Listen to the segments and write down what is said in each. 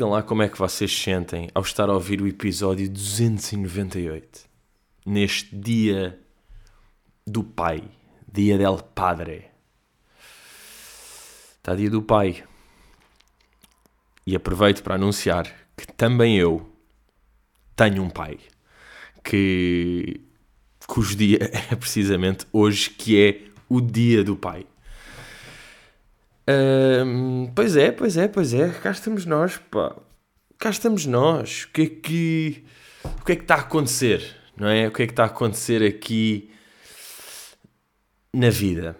Digam lá como é que vocês se sentem ao estar a ouvir o episódio 298. Neste dia do Pai. Dia del Padre. Está dia do Pai. E aproveito para anunciar que também eu tenho um pai. Que cujo dia é precisamente hoje, que é o dia do pai. Pois é, pois é, pois é. Cá estamos nós, pá. Cá estamos nós. O que é que. O que é que está a acontecer? Não é? O que é que está a acontecer aqui na vida?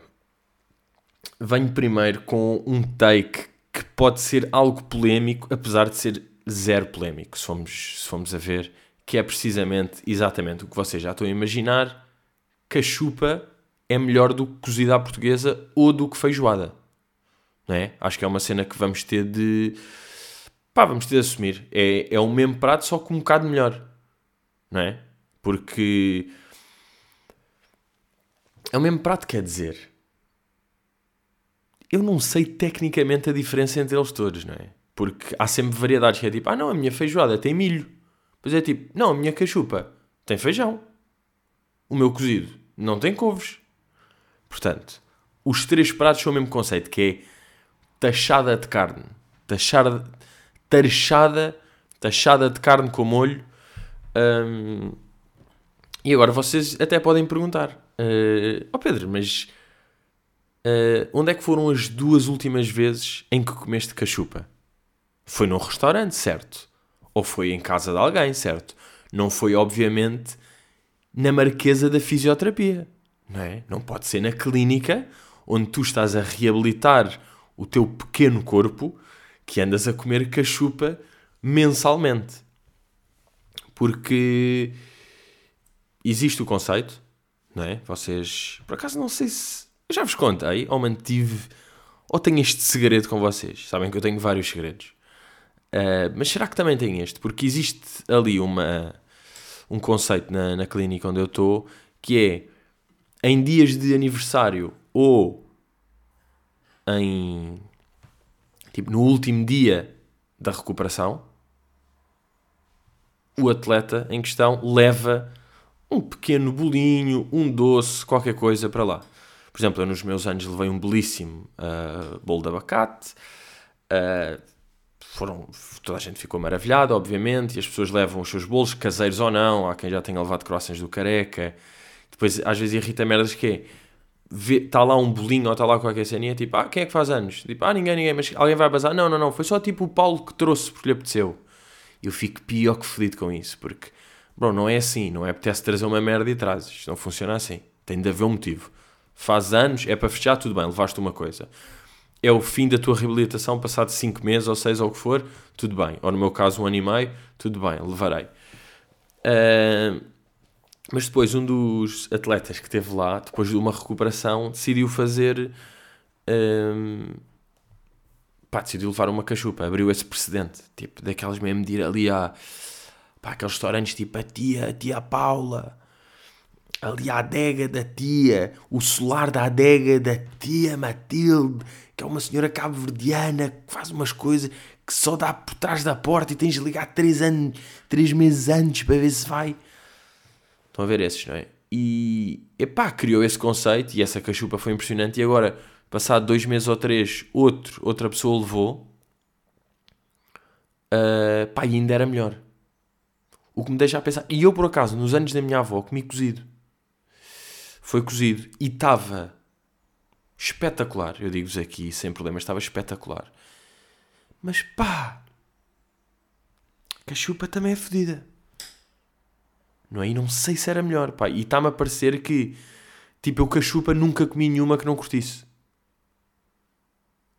Venho primeiro com um take que pode ser algo polémico, apesar de ser zero polémico, se formos, se formos a ver, que é precisamente exatamente o que vocês já estão a imaginar: cachupa é melhor do que cozida à portuguesa ou do que feijoada não é? Acho que é uma cena que vamos ter de. pá, vamos ter de assumir. É, é o mesmo prato, só com um bocado melhor, não é? Porque. É o mesmo prato, quer dizer. Eu não sei tecnicamente a diferença entre eles todos, não é? Porque há sempre variedades que é tipo, ah não, a minha feijoada tem milho. Pois é tipo, não, a minha cachupa tem feijão. O meu cozido não tem couves. Portanto, os três pratos são o mesmo conceito, que é tachada de carne. Tachada, tachada, tachada de carne com molho. Um, e agora vocês até podem perguntar: uh, oh Pedro, mas uh, onde é que foram as duas últimas vezes em que comeste cachupa? Foi num restaurante, certo? Ou foi em casa de alguém, certo? Não foi, obviamente, na marquesa da fisioterapia, não é? Não pode ser na clínica onde tu estás a reabilitar o teu pequeno corpo que andas a comer cachupa mensalmente. Porque existe o conceito, não é? Vocês, por acaso, não sei se. Eu já vos contei, ou mantive, ou tenho este segredo com vocês. Sabem que eu tenho vários segredos. Uh, mas será que também tem este? Porque existe ali uma, um conceito na, na clínica onde eu estou que é em dias de aniversário ou em tipo no último dia da recuperação, o atleta em questão leva um pequeno bolinho, um doce, qualquer coisa para lá. Por exemplo, eu nos meus anos levei um belíssimo uh, bolo de abacate. Uh, foram, toda a gente ficou maravilhada, obviamente, e as pessoas levam os seus bolos, caseiros ou não. Há quem já tenha levado croissants do careca. Depois, às vezes, irrita merdas que é está lá um bolinho ou está lá qualquer ceninha, tipo, ah, quem é que faz anos? Tipo, ah, ninguém, ninguém, mas alguém vai bazar? Não, não, não, foi só tipo o Paulo que trouxe porque lhe apeteceu. Eu fico pior que fedido com isso, porque, bro, não é assim, não é apetece trazer uma merda e trazes, não funciona assim, tem de haver um motivo. Faz anos, é para fechar, tudo bem, levaste uma coisa. É o fim da tua reabilitação, passado 5 meses ou 6 ou o que for, tudo bem. Ou no meu caso, um ano e meio, tudo bem, levarei. Uh, mas depois um dos atletas que esteve lá, depois de uma recuperação, decidiu fazer. Um, pá, decidiu levar uma cachupa, abriu esse precedente, tipo, daquelas mesmo de ir ali a. pá, aqueles restaurantes tipo a tia, a tia Paula, ali a adega da tia, o solar da adega da tia Matilde, que é uma senhora cabo-verdiana que faz umas coisas que só dá por trás da porta e tens de ligar anos, três meses antes para ver se vai. Estão a ver esses, não é? E, epá, criou esse conceito e essa cachupa foi impressionante. E agora, passado dois meses ou três, outro, outra pessoa levou. Uh, pá, e ainda era melhor. O que me deixa a pensar. E eu, por acaso, nos anos da minha avó, comi cozido. Foi cozido. E estava espetacular. Eu digo-vos aqui, sem problema, estava espetacular. Mas pá, cachupa também é fodida não é? E não sei se era melhor, pá. E está-me a parecer que, tipo, eu cachupa nunca comi nenhuma que não curtisse.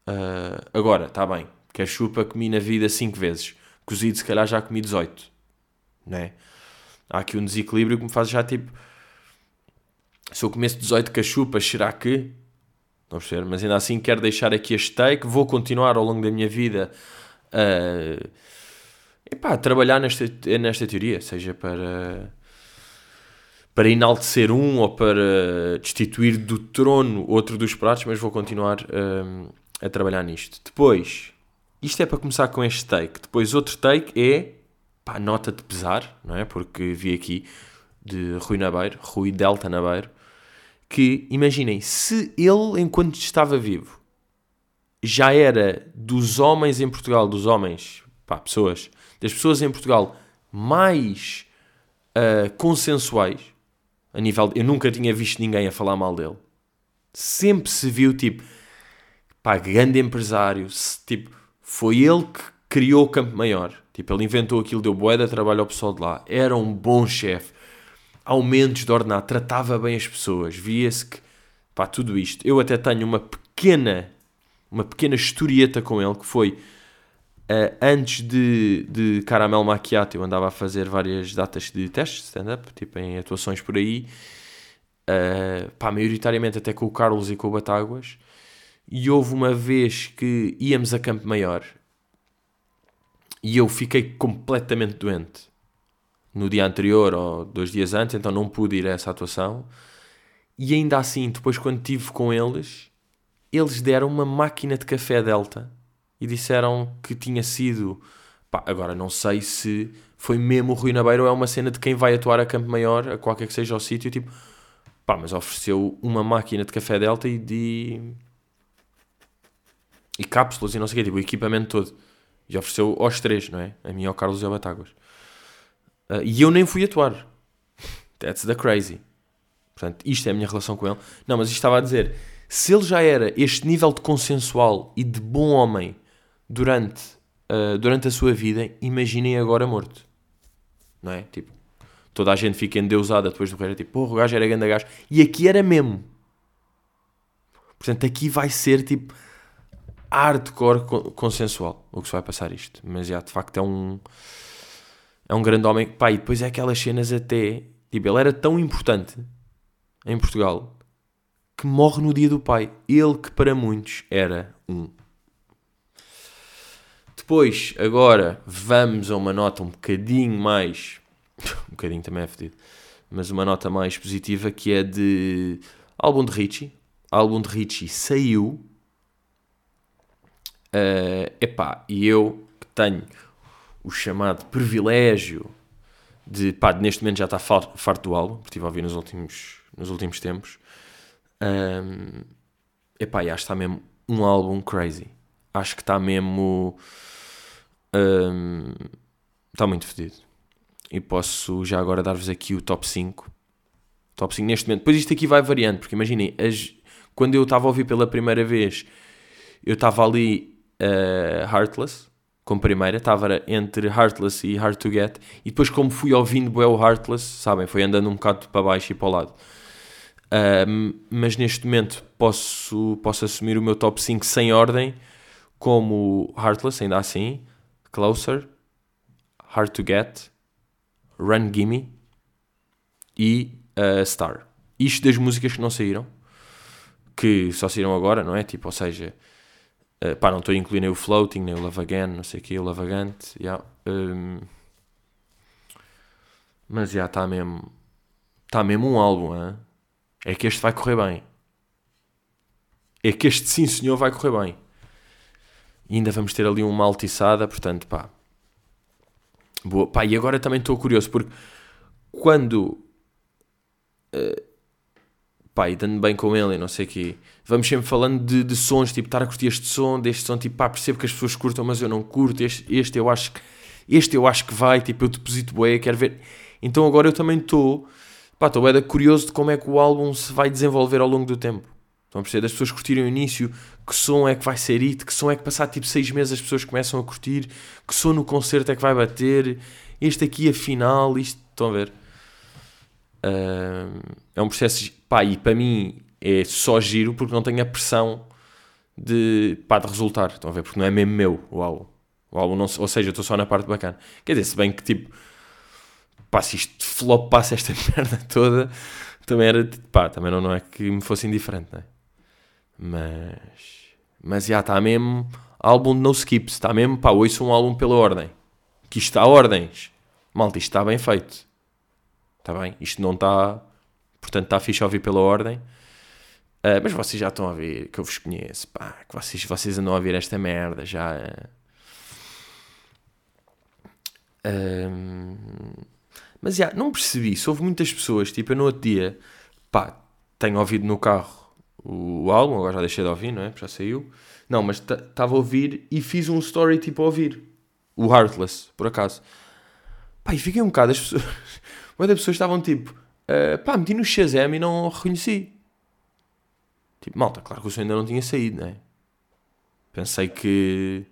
Uh, agora, está bem. Cachupa comi na vida 5 vezes. Cozido, se calhar, já comi 18. Não é? Há aqui um desequilíbrio que me faz já, tipo... Se eu comesse 18 cachupas, será que... Não perceber? Mas ainda assim quero deixar aqui a steak. Vou continuar ao longo da minha vida... Uh, epá, a trabalhar nesta, nesta teoria, seja para para enaltecer um ou para destituir do trono outro dos pratos, mas vou continuar um, a trabalhar nisto. Depois, isto é para começar com este take. Depois outro take é, pá, nota de pesar, não é? Porque vi aqui de Rui Nabeiro, Rui Delta Nabeiro, que, imaginem, se ele, enquanto estava vivo, já era dos homens em Portugal, dos homens, pá, pessoas, das pessoas em Portugal mais uh, consensuais, a nível, de, eu nunca tinha visto ninguém a falar mal dele. Sempre se viu, tipo, pá, grande empresário, tipo, foi ele que criou o Campo Maior. Tipo, ele inventou aquilo, deu boeda trabalho ao pessoal de lá. Era um bom chefe. Aumentos de ordenado, tratava bem as pessoas. Via-se que, pá, tudo isto. Eu até tenho uma pequena, uma pequena historieta com ele, que foi... Uh, antes de, de Caramel Macchiato, eu andava a fazer várias datas de testes de stand-up, tipo em atuações por aí, uh, pá, maioritariamente até com o Carlos e com o Batáguas, e houve uma vez que íamos a Campo Maior e eu fiquei completamente doente no dia anterior ou dois dias antes, então não pude ir a essa atuação. E ainda assim, depois quando estive com eles, eles deram uma máquina de café Delta e disseram que tinha sido. Pá, agora não sei se foi mesmo o Rui Nabeiro ou é uma cena de quem vai atuar a Campo Maior, a qualquer que seja o sítio, tipo, pá, mas ofereceu uma máquina de café Delta e de. e cápsulas e não sei o quê, tipo, o equipamento todo. E ofereceu aos três, não é? A mim, ao Carlos e ao Batáguas. Uh, e eu nem fui atuar. That's the crazy. Portanto, isto é a minha relação com ele. Não, mas isto estava a dizer, se ele já era este nível de consensual e de bom homem durante, uh, durante a sua vida, imaginem agora morto. Não é? Tipo, toda a gente fica endeusada depois do morrer, tipo, porra, o gajo era grande gajo. E aqui era mesmo. Portanto, aqui vai ser tipo hardcore consensual o que se vai passar isto. Mas já, de facto, é um. É um grande homem. Pá, e depois é aquelas cenas até. Tipo, ele era tão importante em Portugal que morre no dia do pai. Ele que para muitos era um. Depois, agora, vamos a uma nota um bocadinho mais. um bocadinho também é fedido. Mas uma nota mais positiva que é de álbum de Richie. Álbum de Richie saiu Uh, epá, e eu que tenho o chamado privilégio de, pá, neste momento já está farto do álbum, porque estive a ouvir nos últimos, nos últimos tempos. Um, epá, e acho que está mesmo um álbum crazy. Acho que está mesmo. Um, está muito fedido. E posso já agora dar-vos aqui o top 5. Top 5 neste momento. Depois isto aqui vai variando, porque imaginem, as, quando eu estava a ouvir pela primeira vez, eu estava ali uh, Heartless, como primeira, estava entre Heartless e Hard to Get, e depois, como fui ouvindo o Heartless, sabem, foi andando um bocado para baixo e para o lado. Uh, mas neste momento posso, posso assumir o meu top 5 sem ordem, como Heartless, ainda assim, Closer, Hard to Get, Run Gimme e uh, Star. Isto das músicas que não saíram, que só saíram agora, não é? Tipo, ou seja, Uh, pá, não estou a incluir nem o Floating, nem o Love Again, não sei o que, o Love Agant. Yeah. Um, mas já está mesmo. Está mesmo um álbum, hein? é que este vai correr bem. É que este sim senhor vai correr bem. E ainda vamos ter ali uma altiçada, portanto, pá. Boa. Pá, e agora também estou curioso, porque quando. Uh, pá, e dando bem com ele não sei o quê vamos sempre falando de, de, sons, tipo, estar a curtir este som, deste som, tipo, pá, percebo que as pessoas curtam, mas eu não curto, este, este eu acho que este eu acho que vai, tipo, eu deposito bué, quero ver. Então agora eu também estou, pá, estou curioso de como é que o álbum se vai desenvolver ao longo do tempo. Estão a perceber? Das pessoas curtirem o início, que som é que vai ser it, que som é que passar tipo seis meses as pessoas começam a curtir, que som no concerto é que vai bater, este aqui a final, isto, estão a ver? Uh, é um processo, pá, e para mim é só giro porque não tenho a pressão de, pá, de resultar. Estão a ver? Porque não é mesmo meu o álbum. O álbum não, ou seja, eu estou só na parte bacana. Quer dizer, se bem que tipo, pá, se isto flop passa esta merda toda, também era, pá, também não, não é que me fosse indiferente, não é? Mas, mas já está mesmo álbum de no skips, está mesmo, pá, ouço um álbum pela ordem. Que isto a ordens. Malta, isto está bem feito. Está bem? Isto não está, portanto está fixe a ouvir pela ordem. Uh, mas vocês já estão a ver, que eu vos conheço, pá, que vocês, vocês andam a ver esta merda já. Mas já, não percebi. Se houve muitas pessoas, tipo, eu no outro dia, pá, tenho ouvido no carro o, o álbum, agora já deixei de ouvir, não é? Já saiu. Não, mas estava a ouvir e fiz um story tipo a ouvir. O Heartless, por acaso. Pá, e fiquei um bocado, as pessoas. Muitas pessoas estavam tipo, uh, pá, meti no Shazam e não reconheci. Tipo, malta, claro que o som ainda não tinha saído, não é? Pensei que.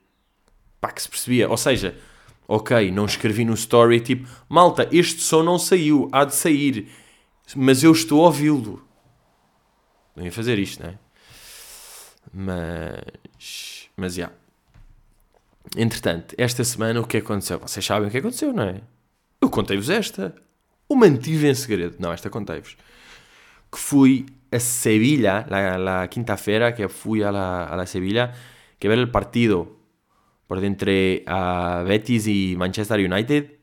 pá, que se percebia. Ou seja, ok, não escrevi no story tipo, malta, este som não saiu, há de sair, mas eu estou a ouvi-lo. Ia fazer isto, não é? Mas. Mas já. Yeah. Entretanto, esta semana o que aconteceu? Vocês sabem o que aconteceu, não é? Eu contei-vos esta. O mantive em segredo. Não, esta contei-vos. Que fui a Sevilla, la, la quinta-feira, que fui a la, a la que ver el partido por entre uh, Betis y Manchester United.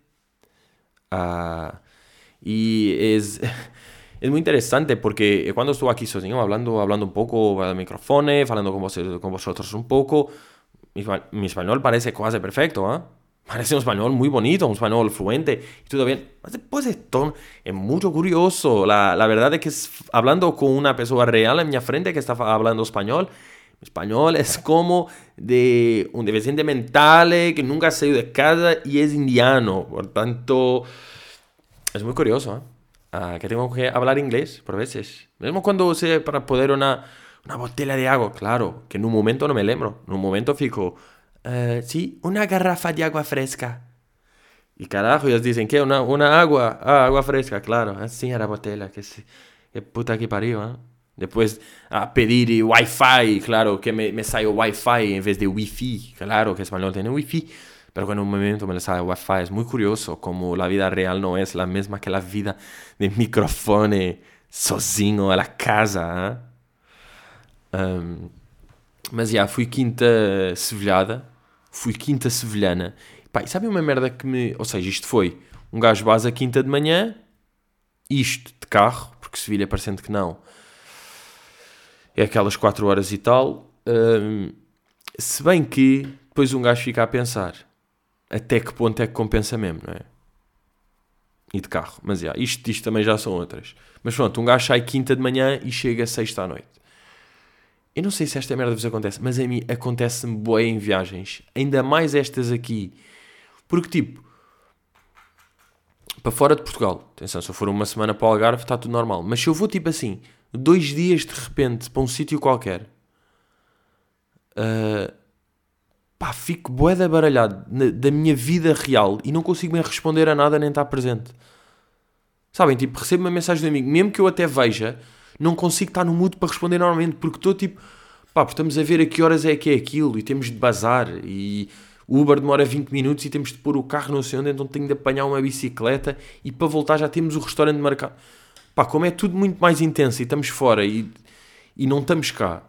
Uh, y es, es muy interesante porque cuando estuve aquí sozinho, hablando, hablando un poco al micrófono, hablando con, vos, con vosotros un poco, mi, mi español parece quase perfecto, ¿eh? Parece un español muy bonito, un español fluente y todo bien. Después esto es mucho curioso. La, la verdad es que hablando con una persona real en mi frente que está hablando español, español es como de un deficiente mental que nunca ha salido de casa y es indiano. Por tanto, es muy curioso. ¿eh? Que tengo que hablar inglés por veces. Mismo cuando sé para poder una, una botella de agua, claro, que en un momento no me lembro. En un momento fico Uh, sí, una garrafa de agua fresca. Y carajo, ellos dicen que una, una agua, ah, agua fresca, claro, así era botella, que, que puta que parió, ¿eh? Después a pedir wifi, claro, que me, me sale wifi en vez de wifi, claro que español tiene wifi, pero en un momento me sale wifi, es muy curioso como la vida real no es la misma que la vida de micrófono sozinho a la casa. ¿eh? Um, mas já, fui quinta sevilhada, fui quinta sevilhana. Pá, e sabem uma merda que me. Ou seja, isto foi um gajo base a quinta de manhã, isto de carro, porque Sevilha parecendo que não. É aquelas 4 horas e tal. Hum, se bem que depois um gajo fica a pensar até que ponto é que compensa mesmo, não é? E de carro. Mas já, isto, isto também já são outras. Mas pronto, um gajo sai quinta de manhã e chega sexta à noite. Eu não sei se esta merda vos acontece, mas a mim acontece-me boa em viagens. Ainda mais estas aqui. Porque, tipo, para fora de Portugal, atenção, se eu for uma semana para o Algarve está tudo normal. Mas se eu vou, tipo assim, dois dias de repente para um sítio qualquer, uh, pá, fico boeda baralhado na, da minha vida real e não consigo nem responder a nada nem estar presente. Sabem, tipo, recebo uma mensagem de amigo, mesmo que eu até veja não consigo estar no mood para responder normalmente, porque estou tipo, pá, estamos a ver a que horas é que é aquilo e temos de bazar e o Uber demora 20 minutos e temos de pôr o carro não sei onde, então tenho de apanhar uma bicicleta e para voltar já temos o restaurante marcado. Pá, como é tudo muito mais intenso e estamos fora e, e não estamos cá,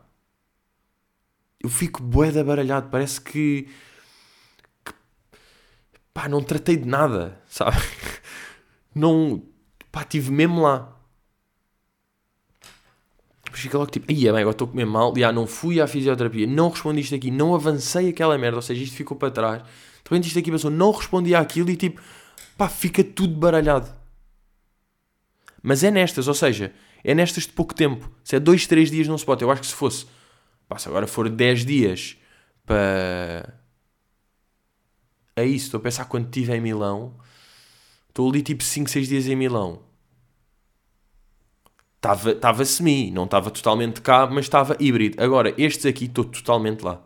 eu fico boeda baralhado, parece que, que pá, não tratei de nada, sabe? Não, pá, estive mesmo lá fica logo tipo, aí agora estou a comer mal, já não fui à fisioterapia, não respondi isto aqui, não avancei aquela merda, ou seja, isto ficou para trás. Repente isto aqui passou, não respondi àquilo e tipo, pá, fica tudo baralhado. Mas é nestas, ou seja, é nestas de pouco tempo. Se é 2, 3 dias não se. Eu acho que se fosse, pá, se agora for 10 dias para. É isso, estou a pensar quando estive em Milão. Estou ali tipo 5, 6 dias em Milão estava, semi, não estava totalmente cá, mas estava híbrido. Agora, estes aqui estou totalmente lá.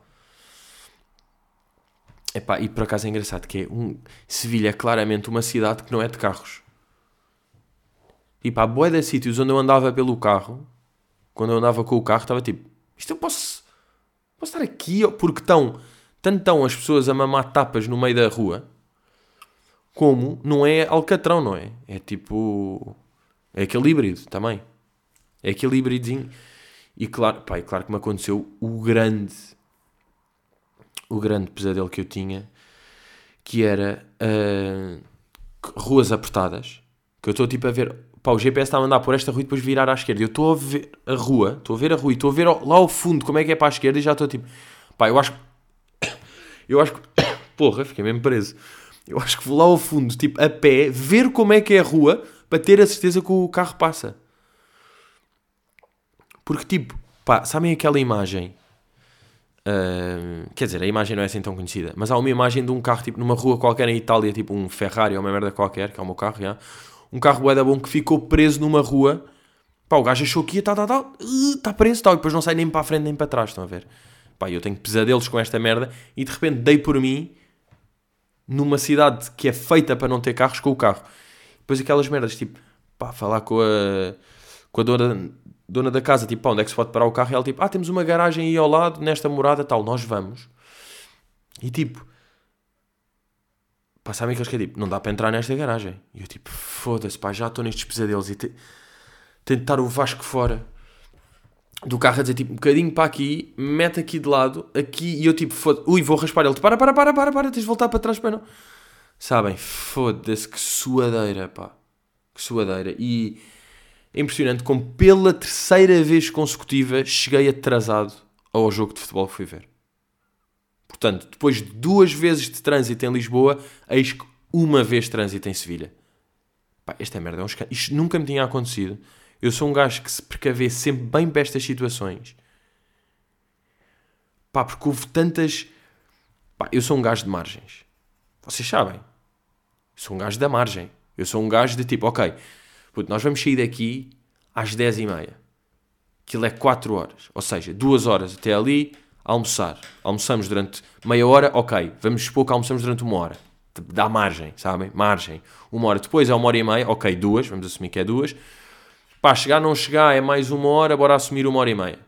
Epá, e por acaso é engraçado que é um... Sevilha é claramente uma cidade que não é de carros. E pá, boé de sítios onde eu andava pelo carro, quando eu andava com o carro, estava tipo, isto eu posso, posso estar aqui, porque estão, tanto estão as pessoas a mamar tapas no meio da rua, como não é alcatrão, não é? É tipo, é aquele híbrido também. É aquele híbridozinho. E claro, pá, e claro que me aconteceu o grande, o grande pesadelo que eu tinha, que era uh, ruas apertadas. Que eu estou tipo a ver, pá, o GPS está a mandar por esta rua e depois virar à esquerda. Eu estou a ver a rua, estou a ver a rua e estou a ver lá ao fundo como é que é para a esquerda e já estou tipo, pá, eu acho eu acho que, porra, fiquei mesmo preso. eu acho que vou lá ao fundo, tipo, a pé, ver como é que é a rua, para ter a certeza que o carro passa. Porque, tipo, pá, sabem aquela imagem? Uh, quer dizer, a imagem não é assim tão conhecida, mas há uma imagem de um carro, tipo, numa rua qualquer em Itália, tipo um Ferrari ou uma merda qualquer, que é o meu carro, já. Um carro bué da bom que ficou preso numa rua. Pá, o gajo achou que ia, tá, tá, tá, está preso, tal, e depois não sai nem para a frente nem para trás, estão a ver? Pá, eu tenho pesadelos com esta merda e de repente dei por mim numa cidade que é feita para não ter carros com o carro. Depois aquelas merdas, tipo, pá, falar com a, com a dona, dona da casa, tipo, pá, onde é que se pode parar o carro? E ela, tipo, ah, temos uma garagem aí ao lado, nesta morada, tal, nós vamos. E tipo, pá, sabem aqueles que é tipo, não dá para entrar nesta garagem. E eu, tipo, foda-se, pá, já estou nestes pesadelos e te... tentar o Vasco fora do carro a dizer tipo um bocadinho para aqui, mete aqui de lado, aqui e eu tipo, foda ui, vou raspar ele, para, para, para, para, para, tens de voltar para trás para não. Sabem, foda-se, que suadeira, pá, que suadeira. E é impressionante como pela terceira vez consecutiva cheguei atrasado ao jogo de futebol que fui ver. Portanto, depois de duas vezes de trânsito em Lisboa, eis que uma vez trânsito em Sevilha. Pá, esta merda, é um isto nunca me tinha acontecido. Eu sou um gajo que se precavê sempre bem para estas situações. Pá, porque houve tantas. Pá, eu sou um gajo de margens. Vocês sabem. Eu sou um gajo da margem. Eu sou um gajo de tipo, ok, puto, nós vamos sair daqui às 10 e meia. Aquilo é 4 horas. Ou seja, 2 horas até ali, almoçar. Almoçamos durante meia hora, ok. Vamos supor que almoçamos durante uma hora. Dá margem, sabem? Margem. Uma hora depois é uma hora e meia, ok, duas, vamos assumir que é duas Pá, chegar, não chegar, é mais uma hora, bora assumir uma hora e meia.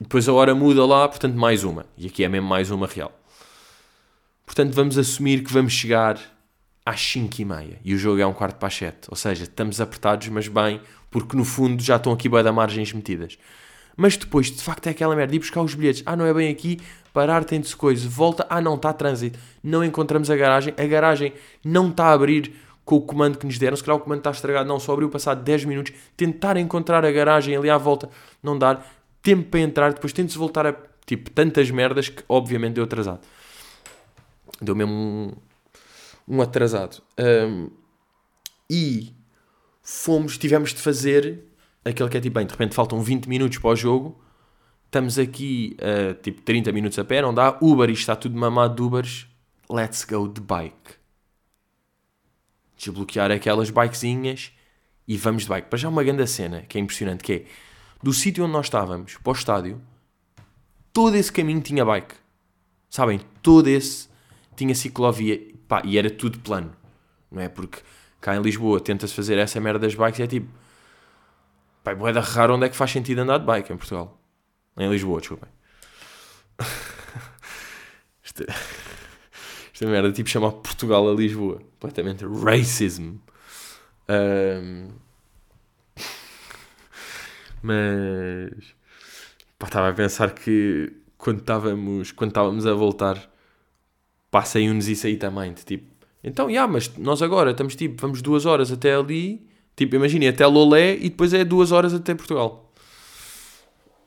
Depois a hora muda lá, portanto, mais uma. E aqui é mesmo mais uma real. Portanto, vamos assumir que vamos chegar às 5 e meia. E o jogo é um quarto para as 7. Ou seja, estamos apertados, mas bem, porque no fundo já estão aqui da margens metidas. Mas depois, de facto, é aquela merda. Ir buscar os bilhetes. Ah, não é bem aqui. Parar, tem-se coisa. Volta. Ah, não, está trânsito. Não encontramos a garagem. A garagem não está a abrir com o comando que nos deram. Se calhar o comando está estragado, não, só abriu passado 10 minutos. Tentar encontrar a garagem ali à volta, não dar. Tempo para entrar, depois tentes voltar a. Tipo, tantas merdas que obviamente deu atrasado. Deu mesmo um, um atrasado. Um, e fomos, tivemos de fazer aquele que é tipo, bem, de repente faltam 20 minutos para o jogo. Estamos aqui, uh, tipo, 30 minutos a pé, não dá. Uber, isto está tudo mamado de Ubers. Let's go de bike desbloquear aquelas bikezinhas e vamos de bike. Para já uma grande cena que é impressionante, que é do sítio onde nós estávamos para o estádio, todo esse caminho tinha bike. Sabem? Todo esse tinha ciclovia pá, e era tudo plano. Não é? Porque cá em Lisboa tenta-se fazer essa merda das bikes e é tipo. Pá, é raro onde é que faz sentido andar de bike em Portugal. Em Lisboa, desculpem. Isto é... Esta merda tipo chamar Portugal a Lisboa. Completamente racism. Um... Mas pá, estava a pensar que quando estávamos, quando estávamos a voltar, passei-nos isso aí também. De, tipo, então, já, yeah, mas nós agora estamos tipo, vamos duas horas até ali, tipo, imagine até Lolé e depois é duas horas até Portugal.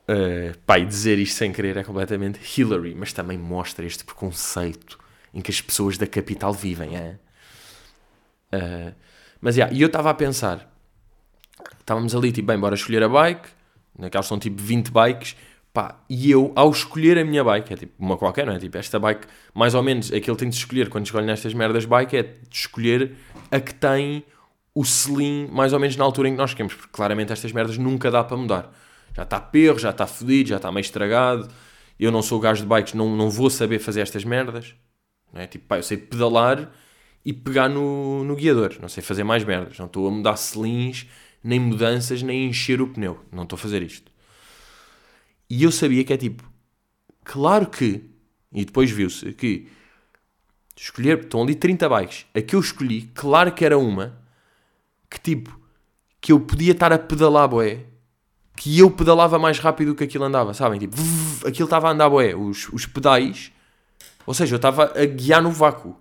Uh, pá, e dizer isto sem querer é completamente Hillary, mas também mostra este preconceito em que as pessoas da capital vivem. É? Uh, mas, yeah, e eu estava a pensar, estávamos ali, tipo, bem, bora escolher a bike, naquelas são tipo 20 bikes, pá, e eu, ao escolher a minha bike, é tipo uma qualquer, não é? Tipo, esta bike, mais ou menos, aquilo tem de escolher, quando escolhe nestas merdas bike, é de escolher a que tem o selim mais ou menos na altura em que nós queremos, porque claramente estas merdas nunca dá para mudar. Já está perro, já está fodido, já está meio estragado. Eu não sou gajo de bikes, não, não vou saber fazer estas merdas. Não é? Tipo, pá, eu sei pedalar e pegar no, no guiador. Não sei fazer mais merdas. Não estou a mudar selins, nem mudanças, nem encher o pneu. Não estou a fazer isto. E eu sabia que é tipo, claro que, e depois viu-se que escolher, estão ali 30 bikes. A que eu escolhi, claro que era uma que tipo, que eu podia estar a pedalar boé, que eu pedalava mais rápido do que aquilo andava, sabem? Tipo, aquilo estava a andar boé. Os, os pedais ou seja, eu estava a guiar no vácuo.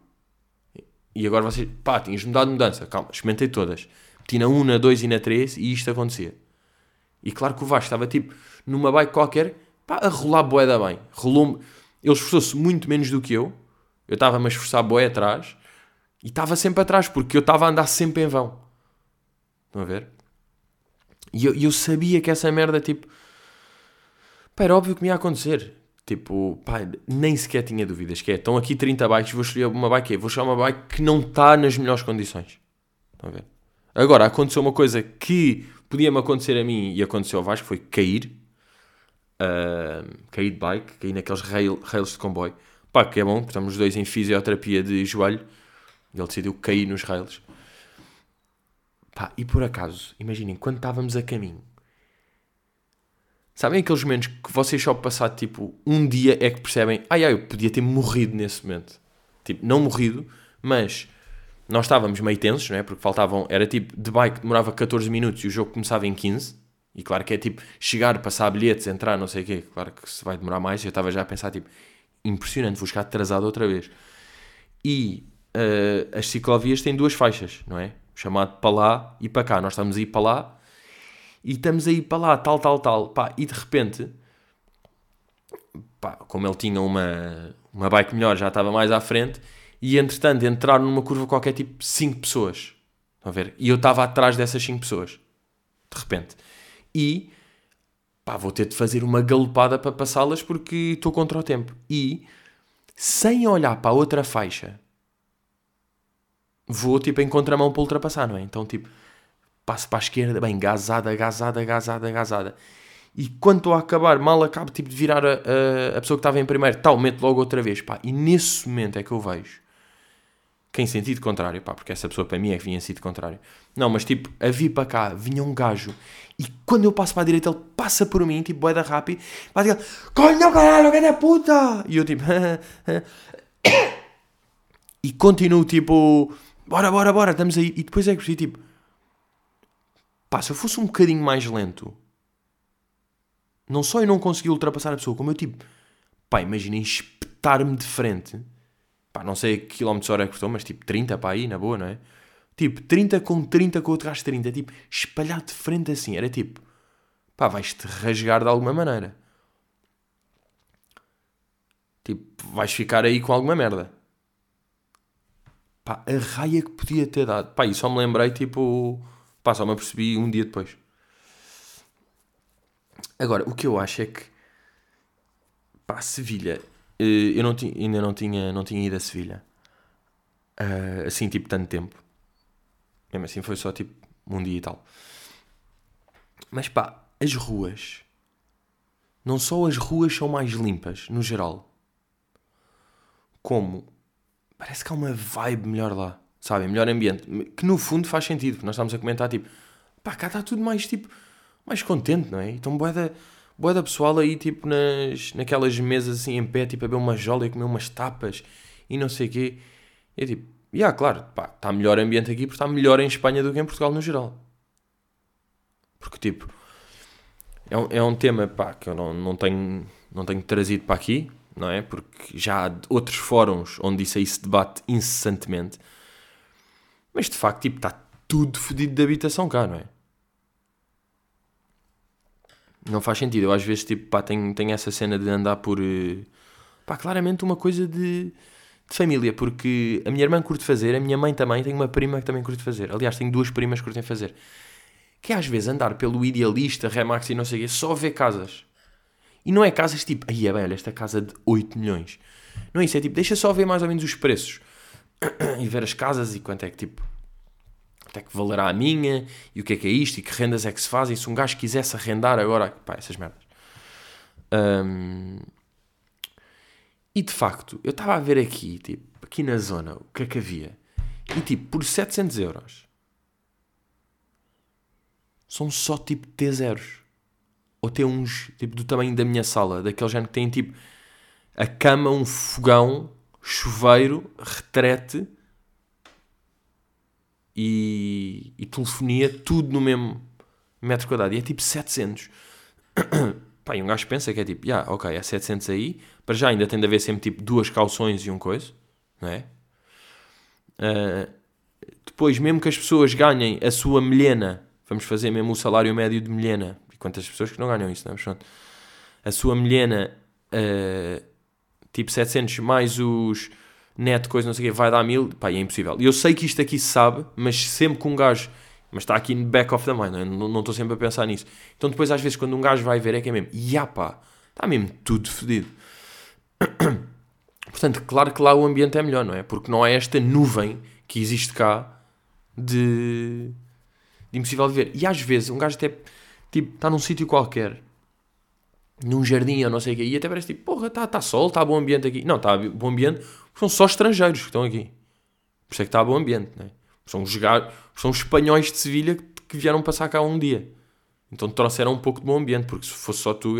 E agora vocês, pá, tinhas mudado de mudança. Calma, experimentei todas. Meti na 1, na 2 e na 3 e isto acontecia. E claro que o Vasco estava tipo numa bike qualquer, pá, a rolar boeda bem. Rolou-me. Ele esforçou-se muito menos do que eu. Eu estava-me a esforçar boé atrás. E estava sempre atrás, porque eu estava a andar sempre em vão. Estão a ver? E eu, eu sabia que essa merda, tipo. Pá, era óbvio que me ia acontecer. Tipo, pá, nem sequer tinha dúvidas. Que é, estão aqui 30 bikes, vou escolher uma bike, vou escolher uma bike que não está nas melhores condições. Estão a ver? Agora, aconteceu uma coisa que podia-me acontecer a mim e aconteceu ao Vasco, foi cair. Uh, cair de bike, cair naqueles rail, rails de comboio. Pá, que é bom, estamos os dois em fisioterapia de joelho. Ele decidiu cair nos rails. Pá, e por acaso, imaginem, quando estávamos a caminho, sabem aqueles momentos que vocês só passar tipo um dia é que percebem, ai ai, eu podia ter morrido nesse momento. Tipo, não morrido, mas nós estávamos meio tensos, não é? Porque faltavam, era tipo, de bike demorava 14 minutos e o jogo começava em 15. E claro que é tipo, chegar, passar bilhetes, entrar, não sei o quê. Claro que se vai demorar mais. Eu estava já a pensar, tipo, impressionante, vou chegar atrasado outra vez. E uh, as ciclovias têm duas faixas, não é? Chamado para lá e para cá. Nós estamos a ir para lá e estamos a ir para lá, tal, tal, tal. Pá, e de repente, pá, como ele tinha uma, uma bike melhor, já estava mais à frente e entretanto entraram numa curva qualquer tipo 5 pessoas. Estão a ver? E eu estava atrás dessas 5 pessoas. De repente. E pá, vou ter de fazer uma galopada para passá-las porque estou contra o tempo. E sem olhar para a outra faixa, vou tipo em contramão para ultrapassar, não é? Então tipo, passo para a esquerda, bem, gazada, gazada, gazada, gazada. E quando estou a acabar, mal acabo tipo, de virar a, a, a pessoa que estava em primeiro, tal, meto logo outra vez, pá. E nesse momento é que eu vejo que em sentido contrário, pá, porque essa pessoa para mim é que vinha em sentido contrário. Não, mas tipo, a vir para cá, vinha um gajo e quando eu passo para a direita ele passa por mim, tipo, boeda rápido, vai dizer, coño caralho, que é puta! E eu tipo, e continuo tipo, bora, bora, bora, estamos aí. E depois é que percebi, tipo, pá, se eu fosse um bocadinho mais lento, não só eu não consegui ultrapassar a pessoa, como eu tipo, pá, imaginem espetar-me de frente pá, não sei que quilómetros hora é que estou, mas tipo 30 para aí, na boa, não é? Tipo, 30 com 30 com outro gajo 30, tipo, espalhado de frente assim, era tipo, pá, vais-te rasgar de alguma maneira. Tipo, vais ficar aí com alguma merda. Pá, a raia que podia ter dado. Pá, e só me lembrei, tipo, pá, só me apercebi um dia depois. Agora, o que eu acho é que, pá, Sevilha eh, eu não tinha, ainda não tinha, não tinha ido a Sevilha. Uh, assim, tipo, tanto tempo. Mesmo assim, foi só tipo um dia e tal. Mas pá, as ruas. Não só as ruas são mais limpas, no geral. Como parece que há uma vibe melhor lá. Sabe? Melhor ambiente. Que no fundo faz sentido, porque nós estamos a comentar tipo, pá, cá está tudo mais tipo, mais contente, não é? Então, boeda boa da pessoal aí, tipo, nas, naquelas mesas assim em pé, tipo, a beber uma jola e comer umas tapas e não sei o quê. E eu tipo, e yeah, claro, pá, está melhor ambiente aqui porque está melhor em Espanha do que em Portugal no geral. Porque, tipo, é um, é um tema, pá, que eu não, não, tenho, não tenho trazido para aqui, não é? Porque já há outros fóruns onde isso aí se debate incessantemente. Mas, de facto, tipo, está tudo fodido de habitação cá, não é? Não faz sentido. Eu às vezes, tipo, pá, tenho, tenho essa cena de andar por. Eh, pá, claramente uma coisa de, de família, porque a minha irmã curte fazer, a minha mãe também, tem uma prima que também curte fazer. Aliás, tenho duas primas que curtem fazer. Que é às vezes andar pelo idealista, Remax e não sei o quê, só ver casas. E não é casas tipo, aí é bem, olha, esta casa de 8 milhões. Não é isso, é tipo, deixa só ver mais ou menos os preços. e ver as casas e quanto é que tipo até que valerá a minha, e o que é que é isto, e que rendas é que se fazem, se um gajo quisesse arrendar agora, pá, essas merdas. Um, e de facto, eu estava a ver aqui, tipo, aqui na zona, o que é que havia, e tipo, por 700 euros, são só tipo T0s, ou T1s, tipo, do tamanho da minha sala, daquele género que tem tipo, a cama, um fogão, chuveiro, retrete, e, e telefonia, tudo no mesmo metro quadrado. E é tipo 700. Pá, e um gajo pensa que é tipo, yeah, ok, é 700 aí. Para já ainda tem de haver sempre tipo duas calções e um coisa, não é? Uh, depois, mesmo que as pessoas ganhem a sua melena, vamos fazer mesmo o salário médio de melena. Quantas pessoas que não ganham isso, não é? A sua melena, uh, tipo 700 mais os net, coisa, não sei o quê, vai dar mil, pá, é impossível. Eu sei que isto aqui se sabe, mas sempre que um gajo, mas está aqui no back of the mind, não estou sempre a pensar nisso. Então depois às vezes quando um gajo vai ver é que é mesmo, ya pá, está mesmo tudo fedido. Portanto, claro que lá o ambiente é melhor, não é? Porque não é esta nuvem que existe cá de, de impossível de ver. E às vezes um gajo até, tipo, está num sítio qualquer, num jardim ou não sei o quê, e até parece tipo, porra, está tá sol, está bom ambiente aqui. Não, está bom ambiente, são só estrangeiros que estão aqui. Por isso é que está bom ambiente, não é? São os, são os espanhóis de Sevilha que, vieram passar cá um dia. Então trouxeram um pouco de bom ambiente, porque se fosse só tu,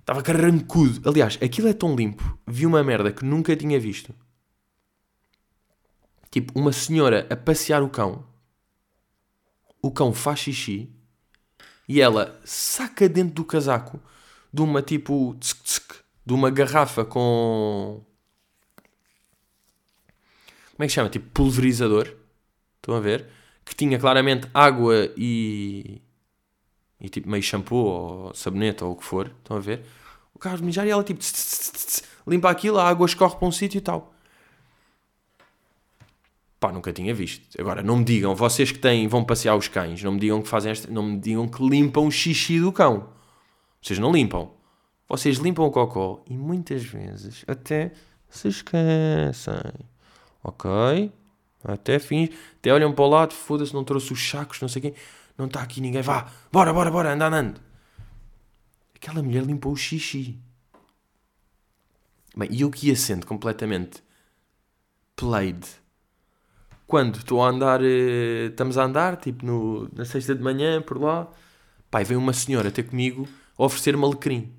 Estava carrancudo. Aliás, aquilo é tão limpo. Vi uma merda que nunca tinha visto. Tipo, uma senhora a passear o cão. O cão faz xixi. E ela saca dentro do casaco de uma tipo. Tsk, tsk, de uma garrafa com. Como é que chama? Tipo pulverizador. Estão a ver? Que tinha claramente água e. E tipo meio shampoo ou sabonete ou o que for. Estão a ver? O carro de mijar e ela tipo. Tss, tss, tss, limpa aquilo, a água escorre para um sítio e tal. Pá, nunca tinha visto. Agora, não me digam, vocês que têm, vão passear os cães, não me digam que fazem esta, não me digam que limpam o xixi do cão. Vocês não limpam. Vocês limpam o cocó e muitas vezes até se esquecem. Ok? Até fins. Até olham para o lado, foda-se, não trouxe os sacos, não sei quem. Não está aqui ninguém. Vá, bora, bora, bora, anda andando. Aquela mulher limpou o xixi. Bem, e eu que ia sendo completamente played. Quando estou a andar, eh, estamos a andar, tipo no, na sexta de manhã, por lá, pai, vem uma senhora ter comigo oferecer-me alecrim.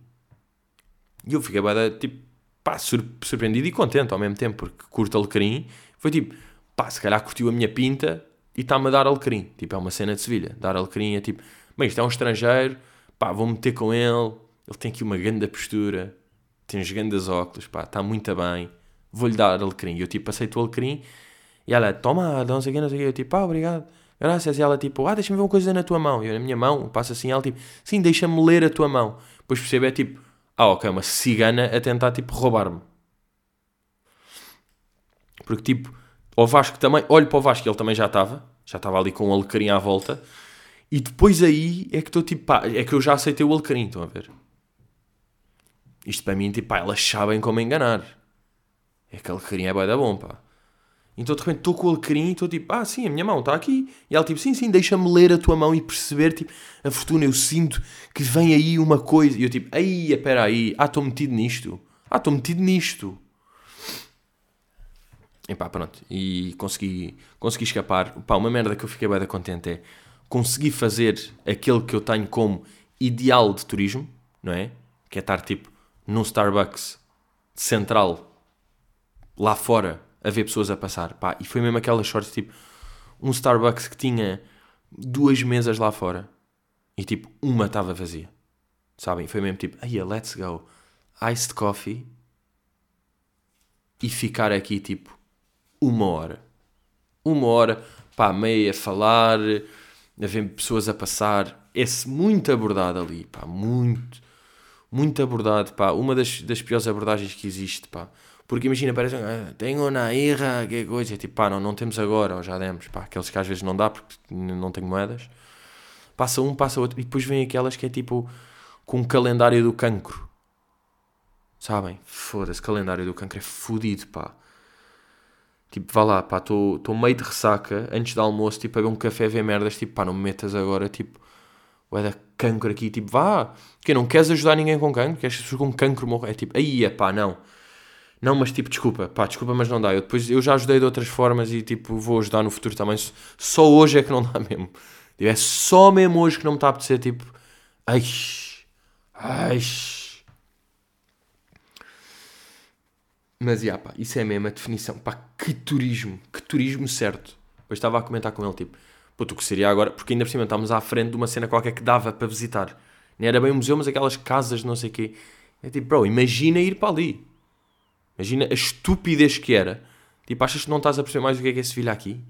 E eu fiquei, tipo, pá, surpreendido e contente ao mesmo tempo, porque curto alecrim. Foi tipo, pá, se calhar curtiu a minha pinta e está-me a dar alecrim. Tipo, é uma cena de Sevilha. Dar alecrim é tipo, bem, isto é um estrangeiro, pá, vou meter com ele. Ele tem aqui uma grande postura, tem uns grandes óculos, pá, está muito bem. Vou-lhe dar alecrim. E eu, tipo, aceito o alecrim e ela, toma, não sei o que, não sei o que. Eu, tipo, ah, obrigado. Graças. E ela, tipo, ah, deixa-me ver uma coisa na tua mão. E eu, na minha mão, passa assim, ela, tipo, sim, deixa-me ler a tua mão. Depois percebe, é tipo, ah, ok, uma cigana a tentar, tipo, roubar-me. Porque, tipo, o Vasco também, olho para o Vasco, ele também já estava, já estava ali com o alecrim à volta. E depois aí é que estou, tipo, pá, é que eu já aceitei o alecrim, estão a ver? Isto para mim, tipo, pá, elas sabem como enganar. É que alecrim é bué da bom, pá. Então de repente estou com o alecrim e estou tipo, ah sim, a minha mão está aqui. E ela tipo, sim, sim, deixa-me ler a tua mão e perceber, tipo, a fortuna, eu sinto que vem aí uma coisa. E eu tipo, aí, espera aí, ah, estou metido nisto. Ah, estou metido nisto. E pá, pronto. E consegui, consegui escapar. Pá, uma merda que eu fiquei bem contente é consegui fazer aquele que eu tenho como ideal de turismo, não é? Que é estar tipo num Starbucks central lá fora a ver pessoas a passar. Pá, e foi mesmo aquelas sorte, tipo, um Starbucks que tinha duas mesas lá fora e tipo, uma estava vazia. Sabem? Foi mesmo tipo, aí let's go. Iced coffee e ficar aqui tipo uma hora. Uma hora, pá, meia a falar, a ver pessoas a passar. Esse muito abordado ali, pá, muito, muito abordado, pá. Uma das, das piores abordagens que existe, pá. Porque imagina, parece, ah, tenho na irra, que coisa. Tipo, pá, não, não temos agora, ou já demos. Pá, aqueles que às vezes não dá porque não tenho moedas. Passa um, passa outro. E depois vem aquelas que é tipo com o calendário do cancro. Sabem? Foda-se, calendário do cancro é fodido, pá. Tipo, vá lá, pá, estou meio de ressaca antes do almoço, tipo, a um café, ver merdas, tipo, pá, não me metas agora, tipo, ué, da cancro aqui, tipo, vá, que não queres ajudar ninguém com cancro? Queres que com cancro morram? É tipo, aí, é pá, não não, mas tipo, desculpa, pá, desculpa, mas não dá. Eu depois eu já ajudei de outras formas e tipo, vou ajudar no futuro também. Só hoje é que não dá mesmo. Tipo, é só mesmo hoje que não me está a apetecer, tipo, ai, ai. Mas, yeah, pá, isso é mesmo a definição. Pá, que turismo, que turismo certo. Depois estava a comentar com ele, tipo, pô, tu que seria agora, porque ainda por cima estávamos à frente de uma cena qualquer que dava para visitar. Nem era bem um museu, mas aquelas casas, não sei o quê. É tipo, bro, imagina ir para ali. Imagina a estupidez que era. Tipo, achas que não estás a perceber mais o que é que é Sevilha aqui?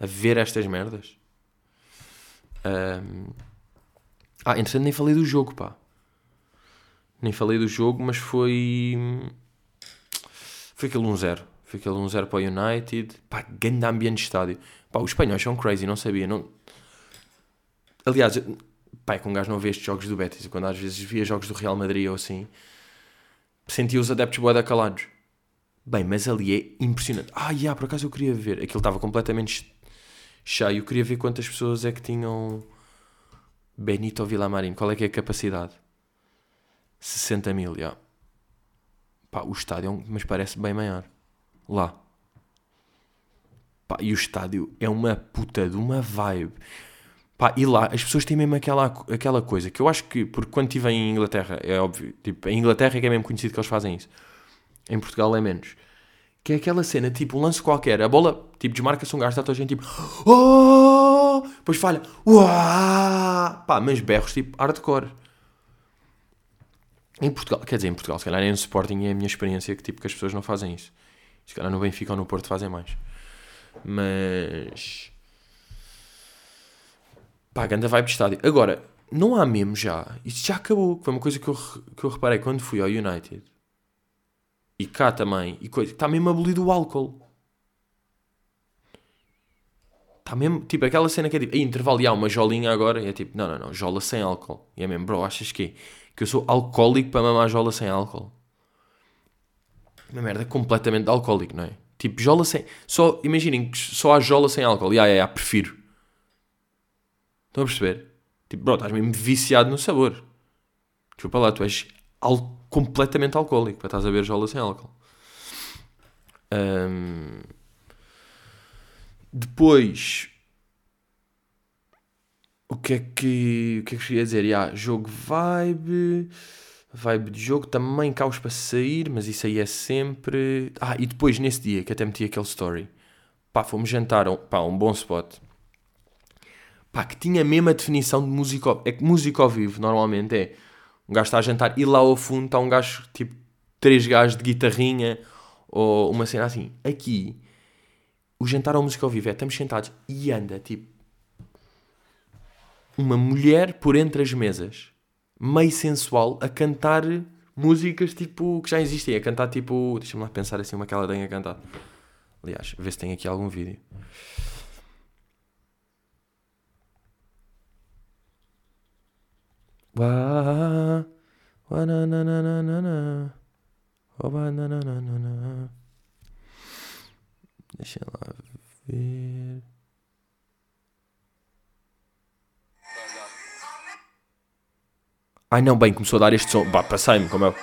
A ver estas merdas? Um... Ah, entretanto nem falei do jogo, pá. Nem falei do jogo, mas foi... Foi aquele 1-0. Foi aquele 1-0 para o United. Pá, grande ambiente de estádio. Pá, os espanhóis são crazy, não sabia. Não... Aliás, pá, é que um gajo não vê estes jogos do Betis. Quando às vezes via jogos do Real Madrid ou assim, sentia os adeptos boa calados. Bem, mas ali é impressionante. Ah, yeah, por acaso eu queria ver. Aquilo estava completamente cheio. Eu queria ver quantas pessoas é que tinham Benito Villamarín. Qual é que é a capacidade? 60 mil, já. Pá, o estádio, é mas parece bem maior. Lá. Pá, e o estádio é uma puta de uma vibe. Pá, e lá as pessoas têm mesmo aquela, aquela coisa que eu acho que, porque quando estive em Inglaterra, é óbvio, tipo, em Inglaterra é que é mesmo conhecido que eles fazem isso. Em Portugal é menos. Que é aquela cena, tipo, um lance qualquer, a bola, tipo, desmarca-se um gajo, está toda a gente tipo, oh! Depois falha! Pá, mas berros tipo hardcore. Em Portugal, quer dizer, em Portugal, se calhar é no Sporting é a minha experiência que tipo que as pessoas não fazem isso. Se calhar no Benfica ou no Porto fazem mais. Mas. Pá, ganda vibe de estádio. Agora, não há mesmo já. Isto já acabou. Foi uma coisa que eu, que eu reparei quando fui ao United. E cá também. E coisa, está mesmo abolido o álcool. Está mesmo. Tipo, aquela cena que é tipo. Aí, intervalo e há uma jolinha agora. E é tipo, não, não, não. Jola sem álcool. E é mesmo, bro, achas que Que eu sou alcoólico para mamar jola sem álcool. Uma merda completamente alcoólico, não é? Tipo, jola sem. Só, imaginem que só há jola sem álcool. E ah, é, é, prefiro. Estão a perceber? Tipo, bro, estás mesmo viciado no sabor. Desculpa lá, tu és al completamente alcoólico para estás a ver jola sem álcool. Um... Depois, o que é que, o que é que eu ia dizer? Yeah, jogo vibe, vibe de jogo, também caos para sair, mas isso aí é sempre. Ah, e depois nesse dia que até meti aquele story, pá, fomos jantar, pá, um bom spot pá, que tinha a mesma definição de música. É que música ao vivo normalmente é um gajo está a jantar e lá ao fundo está um gajo, tipo, três gajos de guitarrinha ou uma cena assim. Aqui, o jantar ao música ao vivo é estamos sentados e anda, tipo, uma mulher por entre as mesas, meio sensual, a cantar músicas tipo que já existem, a cantar tipo. Deixa-me lá pensar assim uma que ela tenha cantado. Aliás, ver se tem aqui algum vídeo. Wá, na, na, na, na, na, na, na, na, na, na. Deixa lá ver. Ai não, bem, começou a dar este som. Bah, passei-me, como é.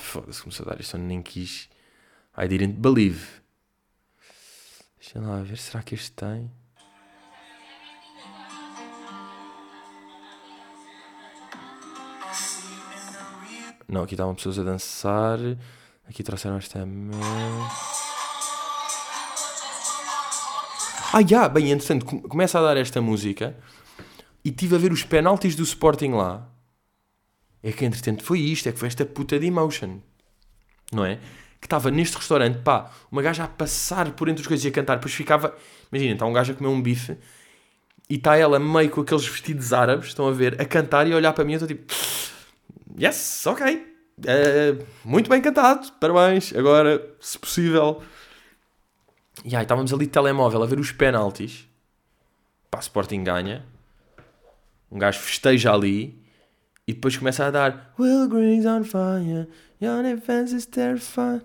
Foda-se, começou a dar este som, nem quis. I didn't believe. Deixa lá ver, será que este tem? Não, aqui estavam pessoas a dançar. Aqui trouxeram esta Ah, já, bem, entretanto, começa a dar esta música e tive a ver os penaltis do Sporting lá. É que, entretanto, foi isto, é que foi esta puta de emotion. Não é? Que estava neste restaurante, pá, uma gaja a passar por entre as coisas e a cantar, depois ficava. Imagina, está um gajo a comer um bife e está ela meio com aqueles vestidos árabes, estão a ver, a cantar e a olhar para mim, eu estou tipo yes, ok. Uh, muito bem cantado, parabéns. Agora, se possível. E aí, estávamos ali de telemóvel a ver os penaltis. Pá, Sporting ganha. Um gajo festeja ali. E depois começa a dar Will Green's on fire, your defense is terrified.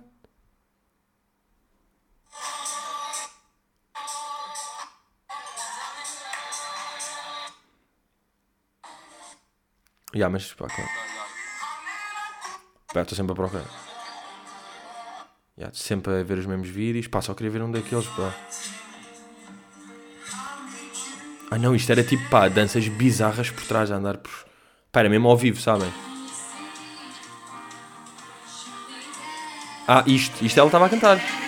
Yeah, mas pá, claro. Pá, estou sempre a procurar. Yeah, sempre a ver os mesmos vídeos. Pá, só queria ver um daqueles, pá. Ah não, isto era tipo, pá, danças bizarras por trás a andar por... Pá, era mesmo ao vivo, sabem? Ah, isto. Isto ela estava a cantar.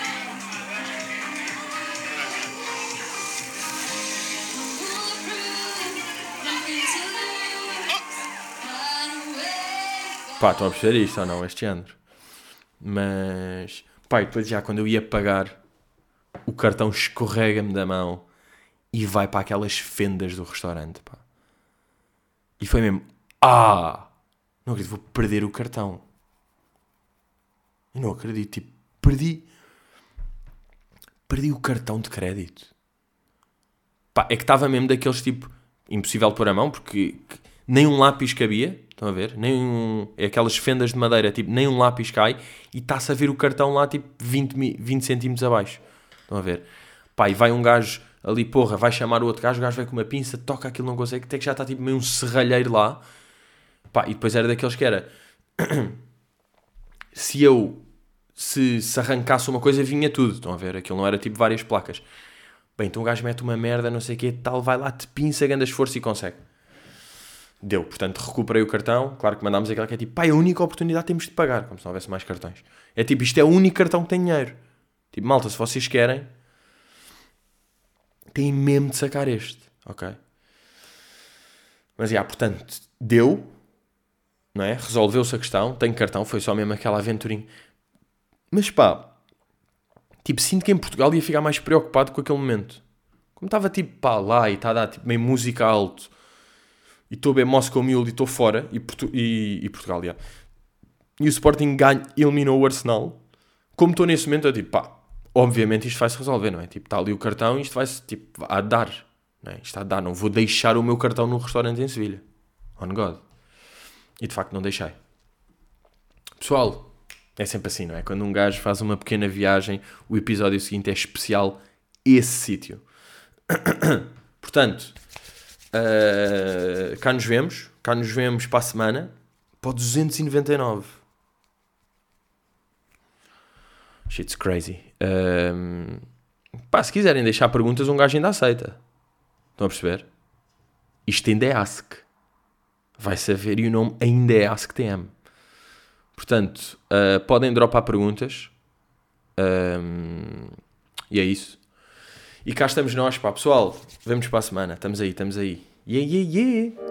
Pá, estão a perceber isto ou não? Este género. Mas, pá, e depois já quando eu ia pagar, o cartão escorrega-me da mão e vai para aquelas fendas do restaurante, pá. E foi mesmo, ah, não acredito, vou perder o cartão. Eu não acredito. Tipo, perdi. Perdi o cartão de crédito. Pá, é que estava mesmo daqueles tipo. Impossível pôr a mão, porque nem um lápis cabia. Estão a ver? Nem um, é aquelas fendas de madeira, tipo, nem um lápis cai e está-se a ver o cartão lá, tipo, 20, 20 centímetros abaixo. Estão a ver? Pá, e vai um gajo ali, porra, vai chamar o outro gajo, o gajo vai com uma pinça, toca aquilo, não consegue, até que já está tipo meio um serralheiro lá. Pá, e depois era daqueles que era. se eu. Se, se arrancasse uma coisa, vinha tudo. Estão a ver? Aquilo não era tipo várias placas. Bem, então o gajo mete uma merda, não sei o que tal, vai lá, te pinça, grande esforço e consegue. Deu, portanto, recuperei o cartão. Claro que mandámos aquela que é tipo, pai, a única oportunidade temos de pagar, como se não houvesse mais cartões. É tipo, isto é o único cartão que tem dinheiro. Tipo, malta, se vocês querem, têm mesmo de sacar este, ok? Mas, já, portanto, deu, não é? Resolveu-se a questão, tenho cartão, foi só mesmo aquela aventurinha. Mas, pá, tipo, sinto que em Portugal ia ficar mais preocupado com aquele momento. Como estava, tipo, pá, lá e está a dar, tipo, meio música alto e estou bem Moscow Mule e estou fora, e, Portu e, e Portugal, já. E o Sporting ganha, eliminou o Arsenal. Como estou nesse momento, eu tipo, pá, obviamente isto vai-se resolver, não é? Tipo, está ali o cartão e isto vai-se, tipo, a dar, não é? Isto a dar, não vou deixar o meu cartão no restaurante em Sevilha. On God. E de facto não deixei. Pessoal, é sempre assim, não é? Quando um gajo faz uma pequena viagem, o episódio seguinte é especial esse sítio. Portanto, Uh, cá nos vemos. Cá nos vemos para a semana. Para o 299. Shit's crazy. Um, pá, se quiserem deixar perguntas, um gajo ainda aceita. Estão a perceber? Isto ainda é Ask. Vai saber e o nome ainda é AskTM. Portanto, uh, podem dropar perguntas. Um, e é isso. E cá estamos nós, pá, pessoal. Vemos para a semana. Estamos aí, estamos aí. Yeah, yeah, yeah.